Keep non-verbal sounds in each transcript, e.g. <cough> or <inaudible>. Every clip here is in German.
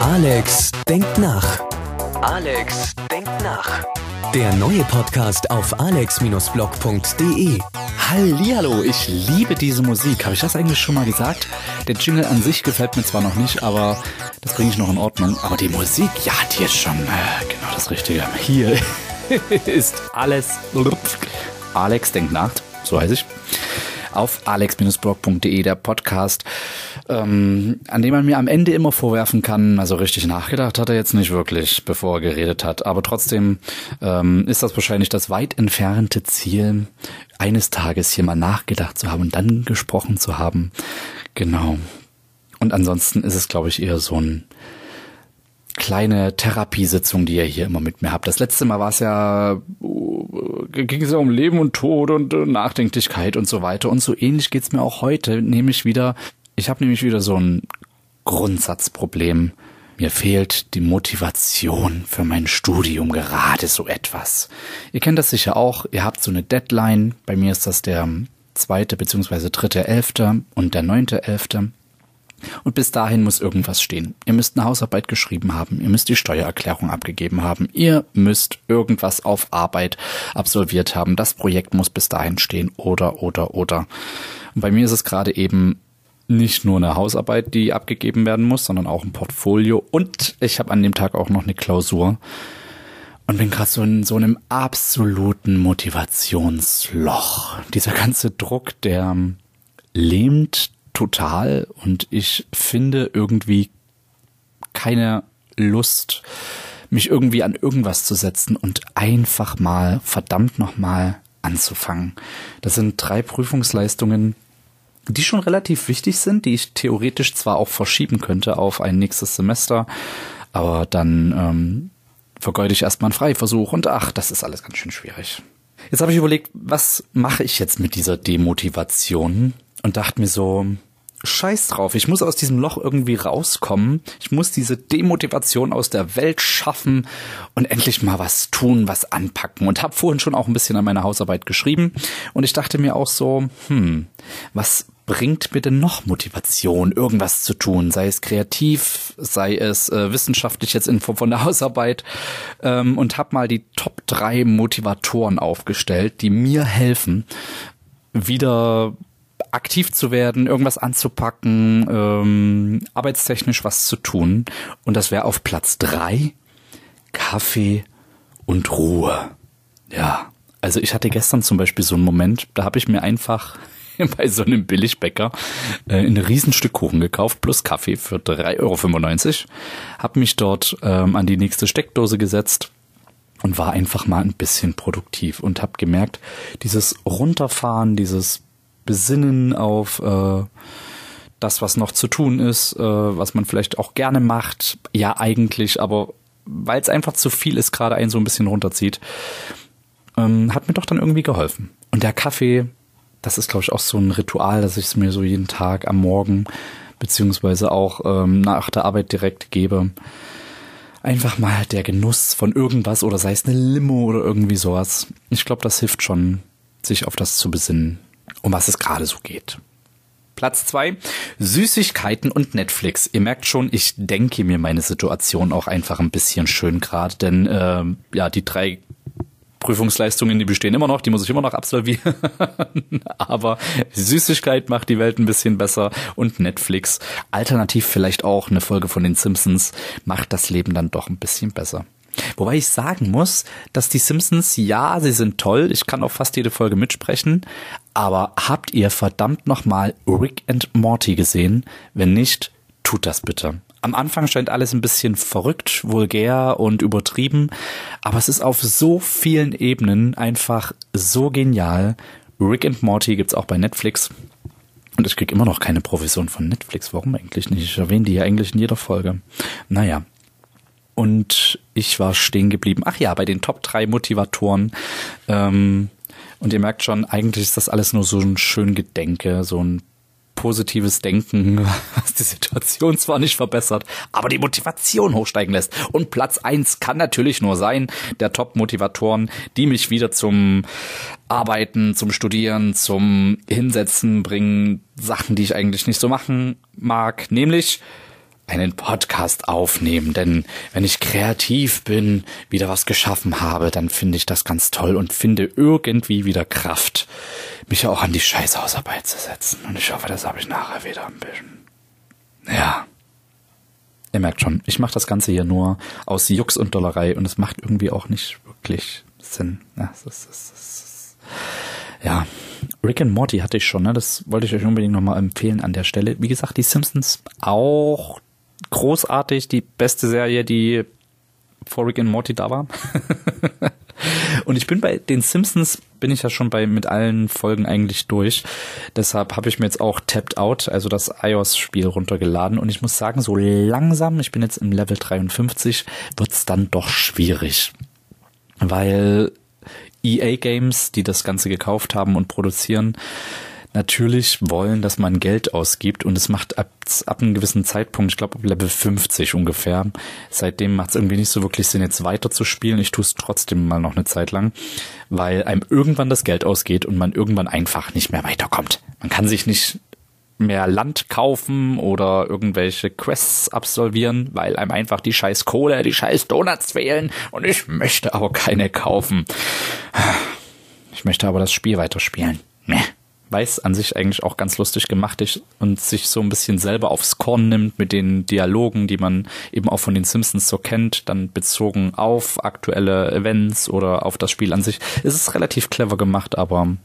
Alex denkt nach. Alex denkt nach. Der neue Podcast auf alex-blog.de. Hallihallo, ich liebe diese Musik. Habe ich das eigentlich schon mal gesagt? Der Jingle an sich gefällt mir zwar noch nicht, aber das bringe ich noch in Ordnung. Aber die Musik, ja, die ist schon äh, genau das Richtige. Hier <laughs> ist alles. Alex denkt nach, so heiße ich auf alex-blog.de, der Podcast, ähm, an dem man mir am Ende immer vorwerfen kann, also richtig nachgedacht hat er jetzt nicht wirklich, bevor er geredet hat. Aber trotzdem ähm, ist das wahrscheinlich das weit entfernte Ziel, eines Tages hier mal nachgedacht zu haben und dann gesprochen zu haben. Genau. Und ansonsten ist es, glaube ich, eher so ein kleine Therapiesitzung, die ihr hier immer mit mir habt. Das letzte Mal war es ja, ging es ja um Leben und Tod und äh, Nachdenklichkeit und so weiter. Und so ähnlich geht's mir auch heute, nämlich wieder, ich habe nämlich wieder so ein Grundsatzproblem. Mir fehlt die Motivation für mein Studium gerade so etwas. Ihr kennt das sicher auch, ihr habt so eine Deadline. Bei mir ist das der zweite beziehungsweise dritte Elfte und der neunte Elfte. Und bis dahin muss irgendwas stehen. Ihr müsst eine Hausarbeit geschrieben haben, ihr müsst die Steuererklärung abgegeben haben, ihr müsst irgendwas auf Arbeit absolviert haben. Das Projekt muss bis dahin stehen oder oder oder. Und bei mir ist es gerade eben nicht nur eine Hausarbeit, die abgegeben werden muss, sondern auch ein Portfolio und ich habe an dem Tag auch noch eine Klausur und bin gerade so in so einem absoluten Motivationsloch. Dieser ganze Druck, der lähmt total und ich finde irgendwie keine Lust, mich irgendwie an irgendwas zu setzen und einfach mal verdammt nochmal anzufangen. Das sind drei Prüfungsleistungen, die schon relativ wichtig sind, die ich theoretisch zwar auch verschieben könnte auf ein nächstes Semester, aber dann ähm, vergeude ich erstmal einen Freiversuch und ach, das ist alles ganz schön schwierig. Jetzt habe ich überlegt, was mache ich jetzt mit dieser Demotivation und dachte mir so, Scheiß drauf, ich muss aus diesem Loch irgendwie rauskommen. Ich muss diese Demotivation aus der Welt schaffen und endlich mal was tun, was anpacken. Und habe vorhin schon auch ein bisschen an meiner Hausarbeit geschrieben. Und ich dachte mir auch so, hm, was bringt mir denn noch Motivation, irgendwas zu tun? Sei es kreativ, sei es äh, wissenschaftlich jetzt in Form von der Hausarbeit. Ähm, und habe mal die Top drei Motivatoren aufgestellt, die mir helfen, wieder aktiv zu werden, irgendwas anzupacken, ähm, arbeitstechnisch was zu tun. Und das wäre auf Platz drei Kaffee und Ruhe. Ja, also ich hatte gestern zum Beispiel so einen Moment, da habe ich mir einfach <laughs> bei so einem Billigbäcker äh, ein Riesenstück Kuchen gekauft plus Kaffee für 3,95 Euro. Hab mich dort ähm, an die nächste Steckdose gesetzt und war einfach mal ein bisschen produktiv und habe gemerkt, dieses Runterfahren, dieses besinnen auf äh, das, was noch zu tun ist, äh, was man vielleicht auch gerne macht. Ja, eigentlich, aber weil es einfach zu viel ist, gerade einen so ein bisschen runterzieht, ähm, hat mir doch dann irgendwie geholfen. Und der Kaffee, das ist, glaube ich, auch so ein Ritual, dass ich es mir so jeden Tag am Morgen beziehungsweise auch ähm, nach der Arbeit direkt gebe. Einfach mal der Genuss von irgendwas oder sei es eine Limo oder irgendwie sowas. Ich glaube, das hilft schon, sich auf das zu besinnen um was es gerade so geht. Platz zwei Süßigkeiten und Netflix. Ihr merkt schon, ich denke mir meine Situation auch einfach ein bisschen schön gerade, denn äh, ja, die drei Prüfungsleistungen, die bestehen immer noch, die muss ich immer noch absolvieren. <laughs> Aber Süßigkeit macht die Welt ein bisschen besser und Netflix, alternativ vielleicht auch eine Folge von den Simpsons, macht das Leben dann doch ein bisschen besser. Wobei ich sagen muss, dass die Simpsons, ja, sie sind toll, ich kann auch fast jede Folge mitsprechen, aber habt ihr verdammt nochmal Rick and Morty gesehen? Wenn nicht, tut das bitte. Am Anfang scheint alles ein bisschen verrückt, vulgär und übertrieben, aber es ist auf so vielen Ebenen einfach so genial. Rick and Morty gibt's auch bei Netflix. Und ich krieg immer noch keine Provision von Netflix. Warum eigentlich nicht? Ich erwähne die ja eigentlich in jeder Folge. Naja, und ich war stehen geblieben. Ach ja, bei den Top 3 Motivatoren. Ähm, und ihr merkt schon, eigentlich ist das alles nur so ein schön Gedenke, so ein positives Denken, <laughs> was die Situation zwar nicht verbessert, aber die Motivation hochsteigen lässt. Und Platz eins kann natürlich nur sein, der Top-Motivatoren, die mich wieder zum Arbeiten, zum Studieren, zum Hinsetzen bringen, Sachen, die ich eigentlich nicht so machen mag, nämlich einen Podcast aufnehmen, denn wenn ich kreativ bin, wieder was geschaffen habe, dann finde ich das ganz toll und finde irgendwie wieder Kraft, mich auch an die Scheißhausarbeit zu setzen. Und ich hoffe, das habe ich nachher wieder ein bisschen. Ja. Ihr merkt schon, ich mache das Ganze hier nur aus Jux und Dollerei und es macht irgendwie auch nicht wirklich Sinn. Ja, das ist, das ist, ja. Rick and Morty hatte ich schon, ne? Das wollte ich euch unbedingt nochmal empfehlen an der Stelle. Wie gesagt, die Simpsons auch großartig, die beste Serie, die vor Rick and Morty da war. <laughs> Und ich bin bei den Simpsons, bin ich ja schon bei mit allen Folgen eigentlich durch. Deshalb habe ich mir jetzt auch Tapped Out, also das iOS-Spiel runtergeladen. Und ich muss sagen, so langsam, ich bin jetzt im Level 53, wird's dann doch schwierig. Weil EA Games, die das Ganze gekauft haben und produzieren, natürlich wollen, dass man Geld ausgibt und es macht ab, ab einem gewissen Zeitpunkt, ich glaube Level 50 ungefähr, seitdem macht es irgendwie nicht so wirklich Sinn, jetzt weiter zu spielen. Ich tue es trotzdem mal noch eine Zeit lang, weil einem irgendwann das Geld ausgeht und man irgendwann einfach nicht mehr weiterkommt. Man kann sich nicht mehr Land kaufen oder irgendwelche Quests absolvieren, weil einem einfach die scheiß Kohle, die scheiß Donuts fehlen und ich möchte aber keine kaufen. Ich möchte aber das Spiel weiterspielen. Meh weiß an sich eigentlich auch ganz lustig gemacht ist und sich so ein bisschen selber aufs Korn nimmt mit den Dialogen, die man eben auch von den Simpsons so kennt, dann bezogen auf aktuelle Events oder auf das Spiel an sich. Es ist relativ clever gemacht, aber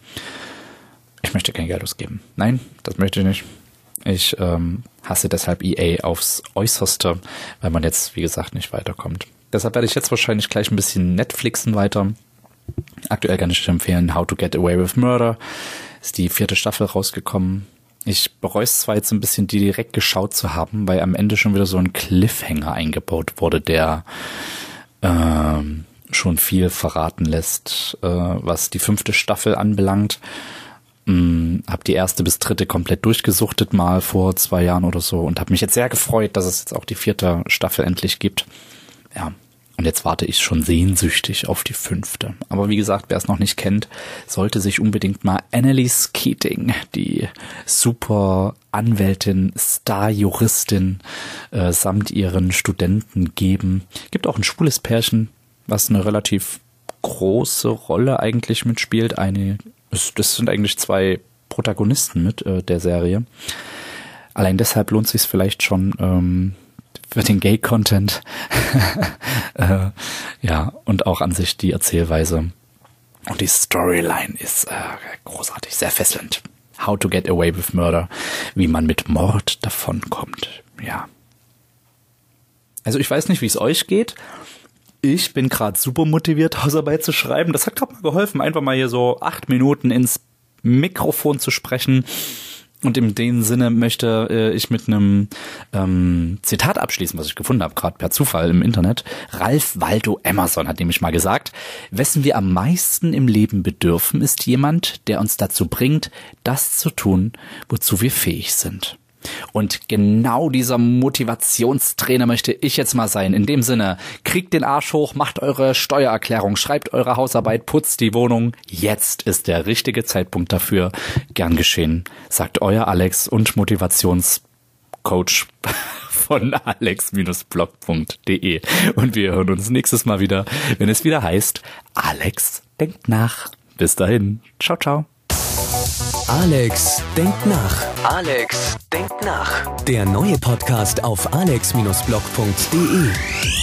ich möchte kein Geld ausgeben. Nein, das möchte ich nicht. Ich ähm, hasse deshalb EA aufs Äußerste, weil man jetzt, wie gesagt, nicht weiterkommt. Deshalb werde ich jetzt wahrscheinlich gleich ein bisschen Netflixen weiter. Aktuell kann ich empfehlen How to Get Away with Murder ist die vierte Staffel rausgekommen. Ich bereue es zwar jetzt ein bisschen, die direkt geschaut zu haben, weil am Ende schon wieder so ein Cliffhanger eingebaut wurde, der äh, schon viel verraten lässt, äh, was die fünfte Staffel anbelangt. Ähm, hab die erste bis dritte komplett durchgesuchtet mal vor zwei Jahren oder so und habe mich jetzt sehr gefreut, dass es jetzt auch die vierte Staffel endlich gibt. Ja, und jetzt warte ich schon sehnsüchtig auf die fünfte. Aber wie gesagt, wer es noch nicht kennt, sollte sich unbedingt mal Annelies Keating, die super Anwältin, Star-Juristin äh, samt ihren Studenten geben. Gibt auch ein schwules Pärchen, was eine relativ große Rolle eigentlich mitspielt. Eine, das sind eigentlich zwei Protagonisten mit äh, der Serie. Allein deshalb lohnt sich vielleicht schon, ähm, für den Gay-Content. <laughs> äh, ja, und auch an sich die Erzählweise. Und die Storyline ist äh, großartig, sehr fesselnd. How to get away with murder, wie man mit Mord davonkommt. Ja. Also ich weiß nicht, wie es euch geht. Ich bin gerade super motiviert, Hausarbeit zu schreiben. Das hat gerade mal geholfen, einfach mal hier so acht Minuten ins Mikrofon zu sprechen und in dem Sinne möchte äh, ich mit einem ähm, Zitat abschließen, was ich gefunden habe, gerade per Zufall im Internet. Ralph Waldo Emerson hat nämlich mal gesagt, wessen wir am meisten im Leben bedürfen, ist jemand, der uns dazu bringt, das zu tun, wozu wir fähig sind. Und genau dieser Motivationstrainer möchte ich jetzt mal sein. In dem Sinne, kriegt den Arsch hoch, macht eure Steuererklärung, schreibt eure Hausarbeit, putzt die Wohnung. Jetzt ist der richtige Zeitpunkt dafür. Gern geschehen, sagt euer Alex und Motivationscoach <laughs> von alex-blog.de. Und wir hören uns nächstes Mal wieder, wenn es wieder heißt, Alex denkt nach. Bis dahin. Ciao, ciao. Alex denkt nach. Alex denkt nach. Der neue Podcast auf alex-blog.de.